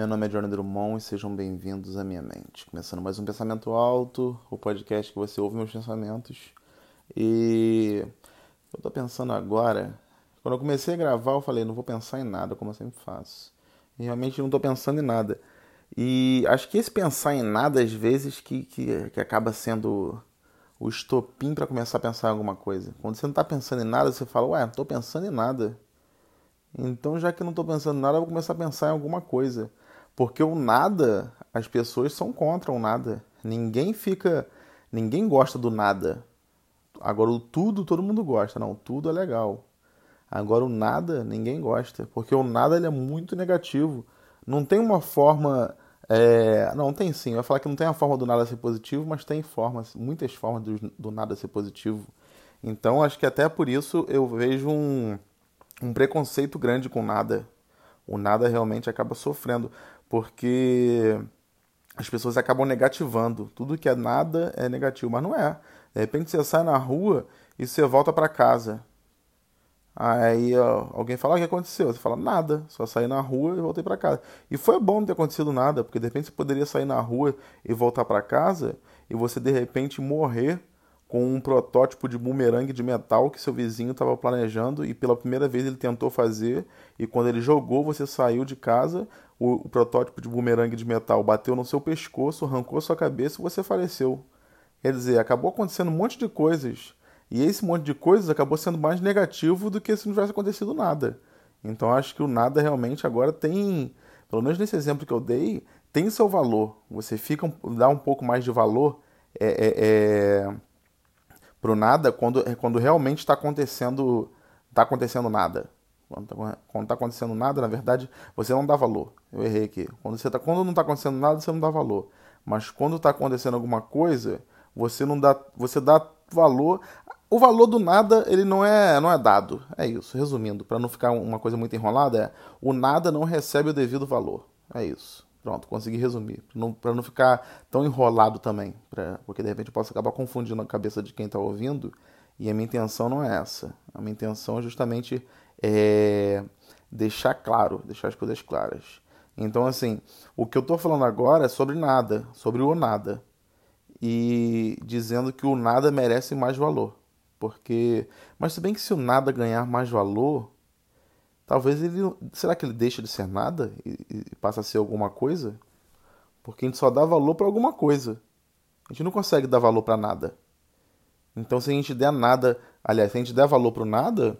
Meu nome é Johnny Drummond e sejam bem-vindos à minha mente. Começando mais um Pensamento Alto, o podcast que você ouve meus pensamentos. E eu tô pensando agora. Quando eu comecei a gravar, eu falei, não vou pensar em nada, como eu sempre faço. E realmente não tô pensando em nada. E acho que esse pensar em nada, às vezes, que, que, que acaba sendo o estopim para começar a pensar em alguma coisa. Quando você não tá pensando em nada, você fala, ué, não tô pensando em nada. Então, já que não estou pensando em nada, eu vou começar a pensar em alguma coisa. Porque o nada, as pessoas são contra o nada. Ninguém fica. Ninguém gosta do nada. Agora, o tudo, todo mundo gosta. Não, tudo é legal. Agora, o nada, ninguém gosta. Porque o nada ele é muito negativo. Não tem uma forma. É... Não, tem sim. Eu ia falar que não tem a forma do nada ser positivo, mas tem formas, muitas formas do, do nada ser positivo. Então, acho que até por isso eu vejo um um preconceito grande com nada. O nada realmente acaba sofrendo, porque as pessoas acabam negativando. Tudo que é nada é negativo, mas não é. De repente você sai na rua e você volta para casa. Aí ó, alguém fala: ah, O que aconteceu? Você fala: Nada, só saí na rua e voltei para casa. E foi bom não ter acontecido nada, porque de repente você poderia sair na rua e voltar para casa e você de repente morrer com um protótipo de bumerangue de metal que seu vizinho estava planejando e pela primeira vez ele tentou fazer e quando ele jogou você saiu de casa o, o protótipo de bumerangue de metal bateu no seu pescoço arrancou sua cabeça e você faleceu. Quer dizer acabou acontecendo um monte de coisas e esse monte de coisas acabou sendo mais negativo do que se não tivesse acontecido nada. Então acho que o nada realmente agora tem pelo menos nesse exemplo que eu dei tem seu valor. Você fica dá um pouco mais de valor é, é, é pro nada quando, é quando realmente está acontecendo tá acontecendo nada. Quando está tá acontecendo nada, na verdade, você não dá valor. Eu errei aqui. Quando, você tá, quando não está acontecendo nada, você não dá valor. Mas quando está acontecendo alguma coisa, você não dá, você dá valor. O valor do nada, ele não é, não é dado. É isso. Resumindo, para não ficar uma coisa muito enrolada, é o nada não recebe o devido valor. É isso. Pronto, consegui resumir. Para não ficar tão enrolado também. Pra, porque de repente eu posso acabar confundindo a cabeça de quem está ouvindo. E a minha intenção não é essa. A minha intenção é justamente é deixar claro, deixar as coisas claras. Então, assim, o que eu estou falando agora é sobre nada, sobre o nada. E dizendo que o nada merece mais valor. Porque. Mas se bem que se o nada ganhar mais valor, Talvez ele. Será que ele deixa de ser nada e, e passa a ser alguma coisa? Porque a gente só dá valor para alguma coisa. A gente não consegue dar valor para nada. Então, se a gente der nada, aliás, se a gente der valor para nada,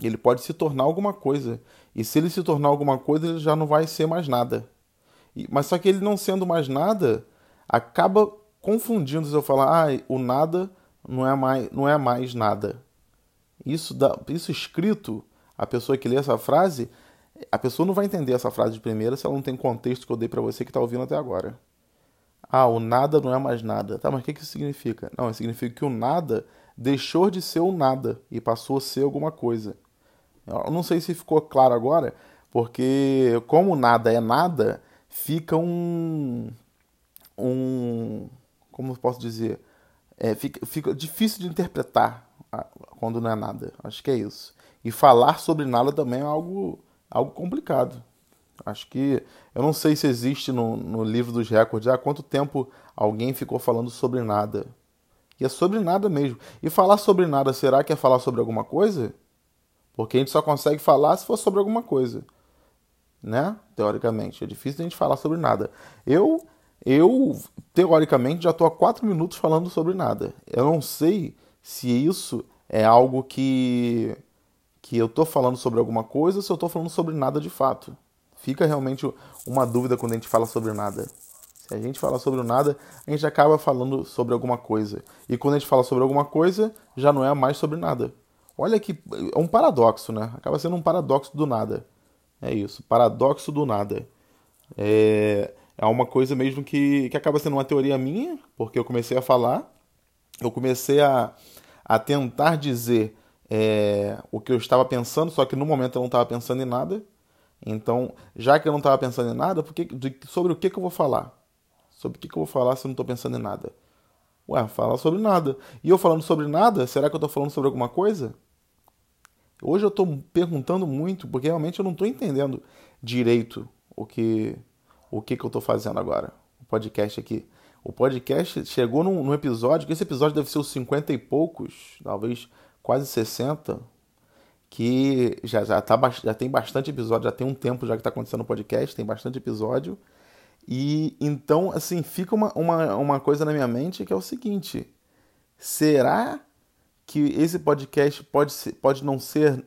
ele pode se tornar alguma coisa. E se ele se tornar alguma coisa, ele já não vai ser mais nada. E, mas só que ele não sendo mais nada, acaba confundindo se eu falar, ah, o nada não é mais, não é mais nada. Isso, dá, isso escrito a pessoa que lê essa frase, a pessoa não vai entender essa frase de primeira se ela não tem contexto que eu dei para você que está ouvindo até agora. Ah, o nada não é mais nada. Tá, mas o que, que isso significa? Não, significa que o nada deixou de ser o nada e passou a ser alguma coisa. Eu não sei se ficou claro agora, porque como nada é nada, fica um. um como eu posso dizer? É, fica, fica difícil de interpretar quando não é nada. Acho que é isso. E falar sobre nada também é algo, algo complicado. Acho que. Eu não sei se existe no, no livro dos recordes há quanto tempo alguém ficou falando sobre nada. E é sobre nada mesmo. E falar sobre nada, será que é falar sobre alguma coisa? Porque a gente só consegue falar se for sobre alguma coisa. Né? Teoricamente. É difícil a gente falar sobre nada. Eu, eu teoricamente, já estou há quatro minutos falando sobre nada. Eu não sei se isso é algo que que eu estou falando sobre alguma coisa ou se eu estou falando sobre nada de fato. Fica realmente uma dúvida quando a gente fala sobre nada. Se a gente fala sobre o nada, a gente acaba falando sobre alguma coisa. E quando a gente fala sobre alguma coisa, já não é mais sobre nada. Olha que é um paradoxo, né? Acaba sendo um paradoxo do nada. É isso, paradoxo do nada. É, é uma coisa mesmo que, que acaba sendo uma teoria minha, porque eu comecei a falar, eu comecei a, a tentar dizer é, o que eu estava pensando, só que no momento eu não estava pensando em nada. Então, já que eu não estava pensando em nada, porque, de, sobre o que, que eu vou falar? Sobre o que, que eu vou falar se eu não estou pensando em nada? Ué, falar sobre nada. E eu falando sobre nada, será que eu estou falando sobre alguma coisa? Hoje eu estou perguntando muito, porque realmente eu não estou entendendo direito o que, o que, que eu estou fazendo agora. O podcast aqui. O podcast chegou num, num, episódio, que esse episódio deve ser os 50 e poucos, talvez quase 60, que já, já, tá, já tem bastante episódio, já tem um tempo já que está acontecendo o podcast, tem bastante episódio. E então, assim, fica uma, uma, uma coisa na minha mente que é o seguinte: será que esse podcast pode, ser, pode não ser.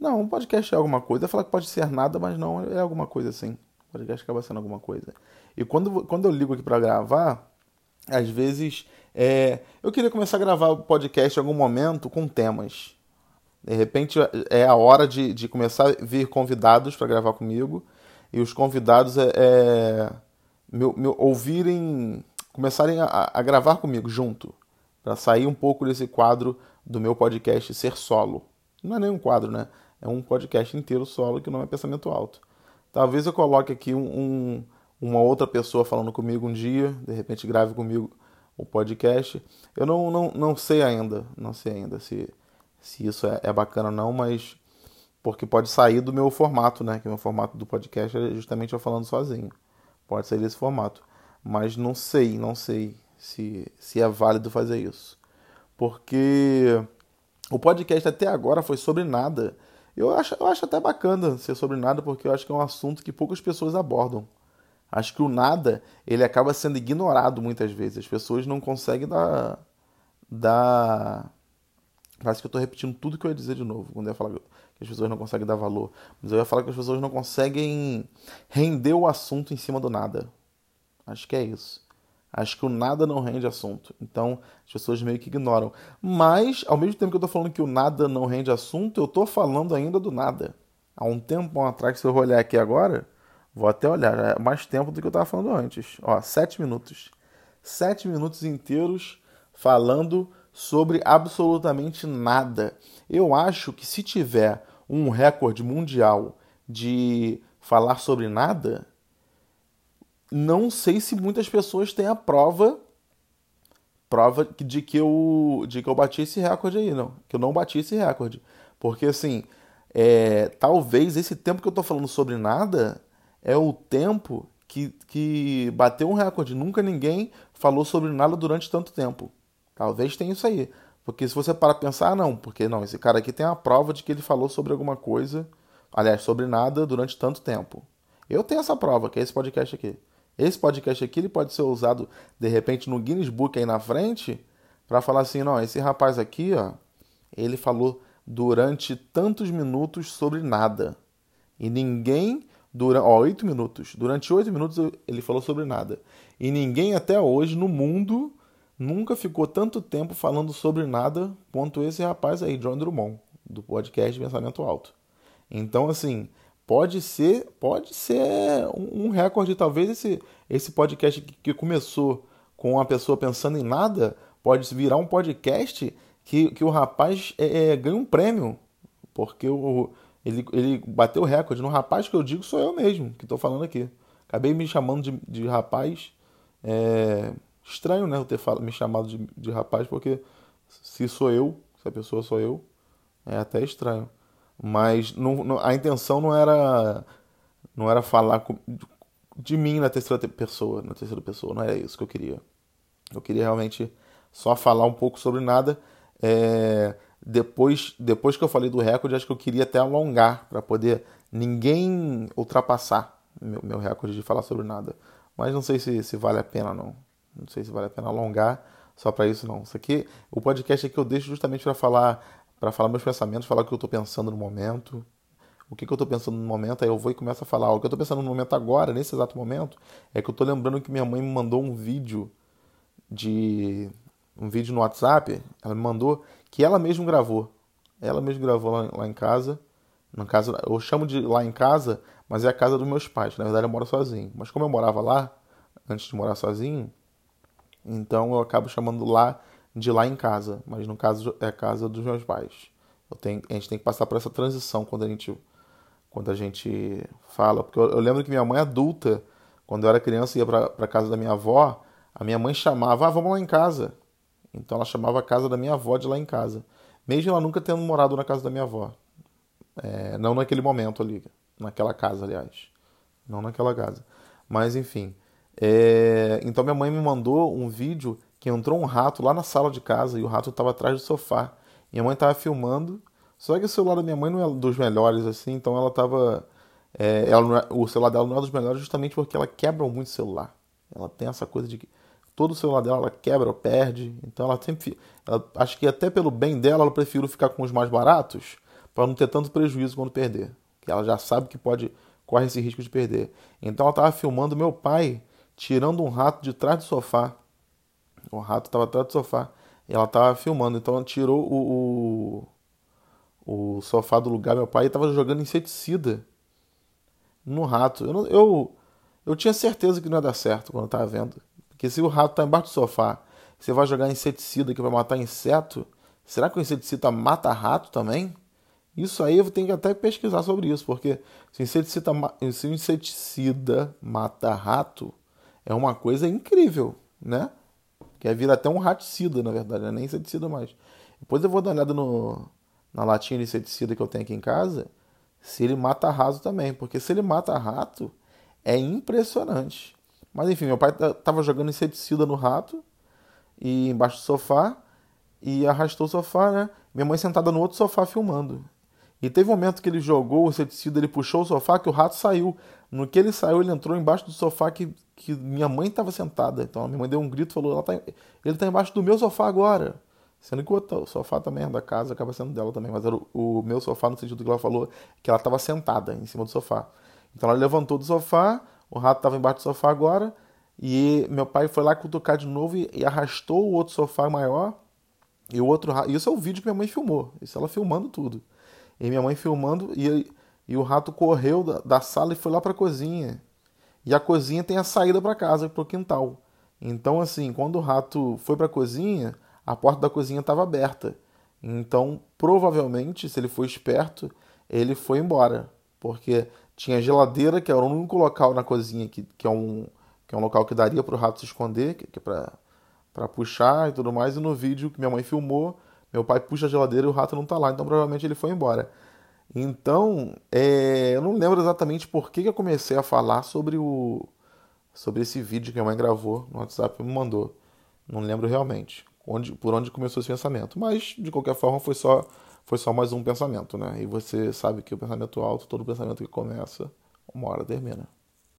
Não, um podcast é alguma coisa. Falar que pode ser nada, mas não, é alguma coisa assim. O podcast acaba sendo alguma coisa. E quando, quando eu ligo aqui para gravar, às vezes é, eu queria começar a gravar o podcast em algum momento com temas. De repente é a hora de, de começar a vir convidados para gravar comigo. E os convidados é, é me, me ouvirem, começarem a, a gravar comigo junto. Para sair um pouco desse quadro do meu podcast ser solo. Não é nem um quadro, né? É um podcast inteiro solo que não é pensamento alto. Talvez eu coloque aqui um, um, uma outra pessoa falando comigo um dia, de repente grave comigo o podcast. Eu não, não, não sei ainda, não sei ainda se, se isso é, é bacana ou não, mas porque pode sair do meu formato, né? Que o meu formato do podcast é justamente eu falando sozinho. Pode sair desse formato. Mas não sei, não sei se, se é válido fazer isso. Porque o podcast até agora foi sobre nada. Eu acho, eu acho até bacana ser sobre nada, porque eu acho que é um assunto que poucas pessoas abordam. Acho que o nada, ele acaba sendo ignorado muitas vezes. As pessoas não conseguem dar... dar... Parece que eu estou repetindo tudo que eu ia dizer de novo, quando eu ia falar que as pessoas não conseguem dar valor. Mas eu ia falar que as pessoas não conseguem render o assunto em cima do nada. Acho que é isso. Acho que o nada não rende assunto. Então, as pessoas meio que ignoram. Mas, ao mesmo tempo que eu estou falando que o nada não rende assunto, eu estou falando ainda do nada. Há um tempo atrás, se eu olhar aqui agora, vou até olhar, é mais tempo do que eu estava falando antes. Ó, sete minutos. Sete minutos inteiros falando sobre absolutamente nada. Eu acho que se tiver um recorde mundial de falar sobre nada, não sei se muitas pessoas têm a prova prova de que eu de que eu bati esse recorde aí, não, que eu não bati esse recorde, porque assim, é, talvez esse tempo que eu tô falando sobre nada é o tempo que, que bateu um recorde. Nunca ninguém falou sobre nada durante tanto tempo. Talvez tenha isso aí. Porque se você para pensar, não, porque não, esse cara aqui tem a prova de que ele falou sobre alguma coisa, aliás, sobre nada durante tanto tempo. Eu tenho essa prova, que é esse podcast aqui. Esse podcast aqui ele pode ser usado de repente no Guinness Book aí na frente para falar assim, não, esse rapaz aqui, ó, ele falou durante tantos minutos sobre nada. E ninguém durante, ó, oito minutos. Durante oito minutos ele falou sobre nada. E ninguém até hoje no mundo nunca ficou tanto tempo falando sobre nada quanto esse rapaz aí, John Drummond, do podcast Pensamento Alto. Então, assim, pode ser pode ser um, recorde talvez esse esse podcast que, começou com uma pessoa pensando em nada pode virar um podcast que, que o rapaz é, é, ganha um prêmio porque o, ele, ele bateu o recorde no rapaz que eu digo sou eu mesmo que estou falando aqui acabei me chamando de, de rapaz é, estranho né eu ter me chamado de, de rapaz porque se sou eu se a pessoa sou eu é até estranho mas não, não, a intenção não era não era falar com, de mim na terceira pessoa, na terceira pessoa, não era isso que eu queria. Eu queria realmente só falar um pouco sobre nada. É, depois, depois que eu falei do recorde, acho que eu queria até alongar para poder ninguém ultrapassar meu, meu recorde de falar sobre nada. Mas não sei se, se vale a pena não. Não sei se vale a pena alongar só para isso não. Isso aqui, o podcast aqui eu deixo justamente para falar para falar meus pensamentos, falar o que eu estou pensando no momento, o que, que eu estou pensando no momento, aí eu vou e começo a falar. O que eu estou pensando no momento agora, nesse exato momento, é que eu estou lembrando que minha mãe me mandou um vídeo de. um vídeo no WhatsApp, ela me mandou, que ela mesma gravou. Ela mesma gravou lá, lá em casa. Na casa. Eu chamo de lá em casa, mas é a casa dos meus pais. Na verdade, eu moro sozinho. Mas como eu morava lá, antes de morar sozinho, então eu acabo chamando lá de lá em casa, mas no caso é a casa dos meus pais. Tenho, a gente tem que passar por essa transição quando a gente, quando a gente fala. Porque eu, eu lembro que minha mãe adulta, quando eu era criança ia para a casa da minha avó, a minha mãe chamava, ah, vamos lá em casa. Então ela chamava a casa da minha avó de lá em casa. Mesmo ela nunca tendo morado na casa da minha avó. É, não naquele momento ali, naquela casa, aliás. Não naquela casa. Mas enfim. É... Então minha mãe me mandou um vídeo que entrou um rato lá na sala de casa e o rato estava atrás do sofá. Minha mãe estava filmando, só que o celular da minha mãe não é dos melhores assim, então ela estava é, ela é, o celular dela não é dos melhores justamente porque ela quebra muito o celular. Ela tem essa coisa de que todo o celular dela ela quebra ou perde. Então ela sempre. Ela, acho que até pelo bem dela, ela prefere ficar com os mais baratos para não ter tanto prejuízo quando perder. Que ela já sabe que pode corre esse risco de perder. Então ela estava filmando meu pai tirando um rato de trás do sofá. O rato estava atrás do sofá. E ela estava filmando. Então ela tirou o, o, o sofá do lugar. Meu pai estava jogando inseticida no rato. Eu, eu, eu tinha certeza que não ia dar certo quando eu tava vendo. Porque se o rato tá embaixo do sofá, você vai jogar inseticida que vai matar inseto, será que o inseticida mata rato também? Isso aí eu tenho que até pesquisar sobre isso, porque se inseticida, se inseticida mata rato, é uma coisa incrível, né? Que é vir até um raticida, na verdade, não é nem inseticida mais. Depois eu vou dar uma olhada no, na latinha de inseticida que eu tenho aqui em casa se ele mata rato também, porque se ele mata rato, é impressionante. Mas enfim, meu pai estava jogando inseticida no rato e embaixo do sofá e arrastou o sofá, né? Minha mãe sentada no outro sofá filmando. E teve um momento que ele jogou o inseticida, ele puxou o sofá que o rato saiu. No que ele saiu, ele entrou embaixo do sofá que, que minha mãe estava sentada. Então minha mãe deu um grito falou: tá, ele está embaixo do meu sofá agora. Sendo que o sofá também é da casa, acaba sendo dela também. Mas era o, o meu sofá, no sentido que ela falou que ela estava sentada em cima do sofá. Então ela levantou do sofá, o rato estava embaixo do sofá agora, e meu pai foi lá cutucar de novo e, e arrastou o outro sofá maior. E o outro rato. Isso é o vídeo que minha mãe filmou. Isso ela filmando tudo. E minha mãe filmando, e, e o rato correu da, da sala e foi lá para a cozinha. E a cozinha tem a saída para casa, para o quintal. Então, assim, quando o rato foi para a cozinha, a porta da cozinha estava aberta. Então, provavelmente, se ele foi esperto, ele foi embora. Porque tinha geladeira, que era o único local na cozinha que, que, é, um, que é um local que daria para o rato se esconder, que, que é para puxar e tudo mais. E no vídeo que minha mãe filmou, meu pai puxa a geladeira e o rato não está lá. Então, provavelmente, ele foi embora. Então, é, eu não lembro exatamente por que, que eu comecei a falar sobre o sobre esse vídeo que a mãe gravou no WhatsApp e me mandou. Não lembro realmente onde, por onde começou esse pensamento. Mas, de qualquer forma, foi só, foi só mais um pensamento, né? E você sabe que o pensamento alto, todo pensamento que começa, uma hora termina.